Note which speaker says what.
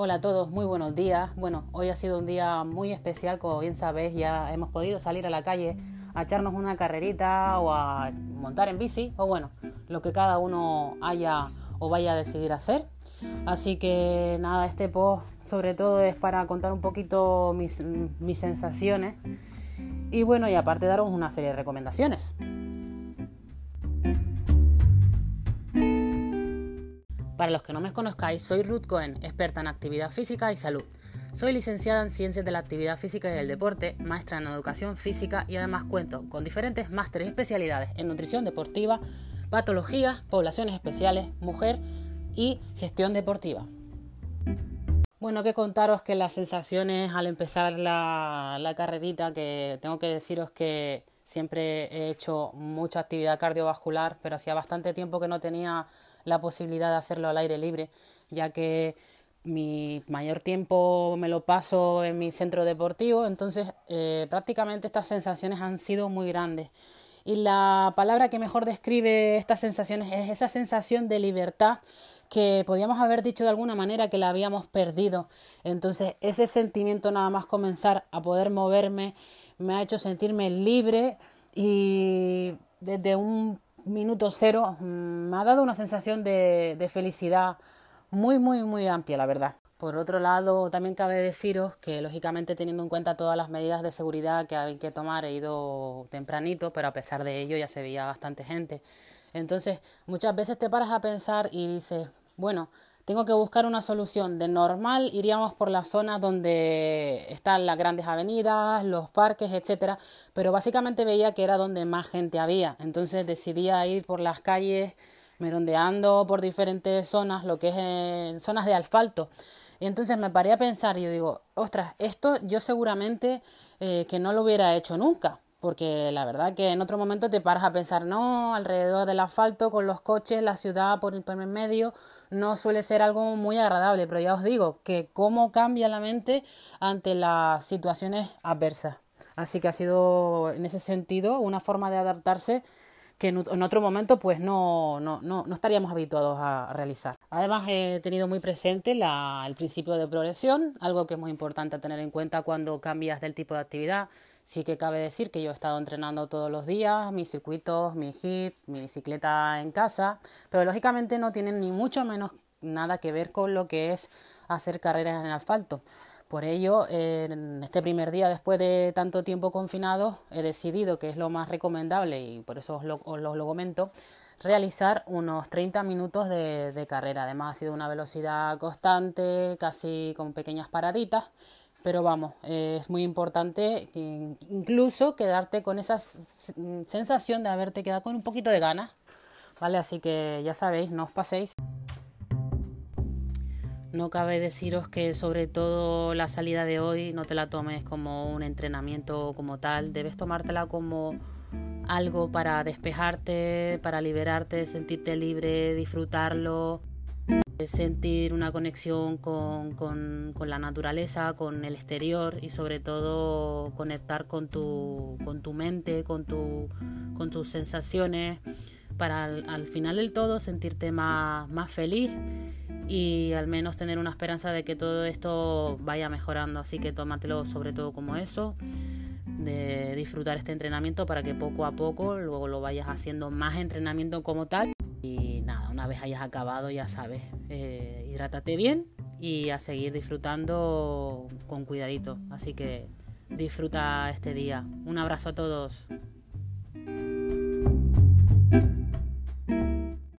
Speaker 1: Hola a todos, muy buenos días. Bueno, hoy ha sido un día muy especial, como bien sabéis, ya hemos podido salir a la calle a echarnos una carrerita o a montar en bici, o bueno, lo que cada uno haya o vaya a decidir hacer. Así que nada, este post sobre todo es para contar un poquito mis, mis sensaciones y bueno, y aparte daros una serie de recomendaciones. Para los que no me conozcáis, soy Ruth Cohen, experta en actividad física y salud. Soy licenciada en Ciencias de la Actividad Física y del Deporte, maestra en Educación Física y además cuento con diferentes másteres y especialidades en nutrición deportiva, patologías, poblaciones especiales, mujer y gestión deportiva. Bueno, que contaros que las sensaciones al empezar la, la carrerita, que tengo que deciros que siempre he hecho mucha actividad cardiovascular, pero hacía bastante tiempo que no tenía la posibilidad de hacerlo al aire libre, ya que mi mayor tiempo me lo paso en mi centro deportivo, entonces eh, prácticamente estas sensaciones han sido muy grandes. Y la palabra que mejor describe estas sensaciones es esa sensación de libertad que podíamos haber dicho de alguna manera que la habíamos perdido. Entonces ese sentimiento nada más comenzar a poder moverme me ha hecho sentirme libre y desde un minuto cero mm, me ha dado una sensación de, de felicidad muy, muy, muy amplia, la verdad. Por otro lado, también cabe deciros que, lógicamente, teniendo en cuenta todas las medidas de seguridad que hay que tomar, he ido tempranito, pero a pesar de ello ya se veía bastante gente. Entonces, muchas veces te paras a pensar y dices, bueno, tengo que buscar una solución. De normal iríamos por las zonas donde están las grandes avenidas, los parques, etcétera, pero básicamente veía que era donde más gente había. Entonces decidí ir por las calles merondeando por diferentes zonas, lo que es en zonas de asfalto. Y entonces me paré a pensar y yo digo, ostras, esto yo seguramente eh, que no lo hubiera hecho nunca porque la verdad que en otro momento te paras a pensar, no, alrededor del asfalto, con los coches, la ciudad por el, por medio, no suele ser algo muy agradable, pero ya os digo que cómo cambia la mente ante las situaciones adversas. Así que ha sido en ese sentido una forma de adaptarse que en otro momento pues no, no, no, no estaríamos habituados a realizar. Además he tenido muy presente la, el principio de progresión, algo que es muy importante tener en cuenta cuando cambias del tipo de actividad. Sí que cabe decir que yo he estado entrenando todos los días, mis circuitos, mi hit, mi bicicleta en casa, pero lógicamente no tienen ni mucho menos nada que ver con lo que es hacer carreras en asfalto. Por ello, en este primer día, después de tanto tiempo confinado, he decidido que es lo más recomendable y por eso os lo, lo, comento, realizar unos 30 minutos de, de carrera. Además, ha sido una velocidad constante, casi con pequeñas paraditas pero vamos, es muy importante incluso quedarte con esa sensación de haberte quedado con un poquito de ganas, ¿vale? Así que ya sabéis, no os paséis. No cabe deciros que sobre todo la salida de hoy no te la tomes como un entrenamiento como tal, debes tomártela como algo para despejarte, para liberarte, sentirte libre, disfrutarlo sentir una conexión con, con, la naturaleza, con el exterior y sobre todo conectar con tu, con tu mente, con, tu, con tus sensaciones, para al, final del todo sentirte más, más feliz y al menos tener una esperanza de que todo esto vaya mejorando. Así que tómatelo sobre todo como eso, de disfrutar este entrenamiento para que poco a poco luego lo vayas haciendo más entrenamiento como tal. Y nada, una vez hayas acabado, ya sabes, eh, hidrátate bien y a seguir disfrutando con cuidadito. Así que disfruta este día. Un abrazo a todos.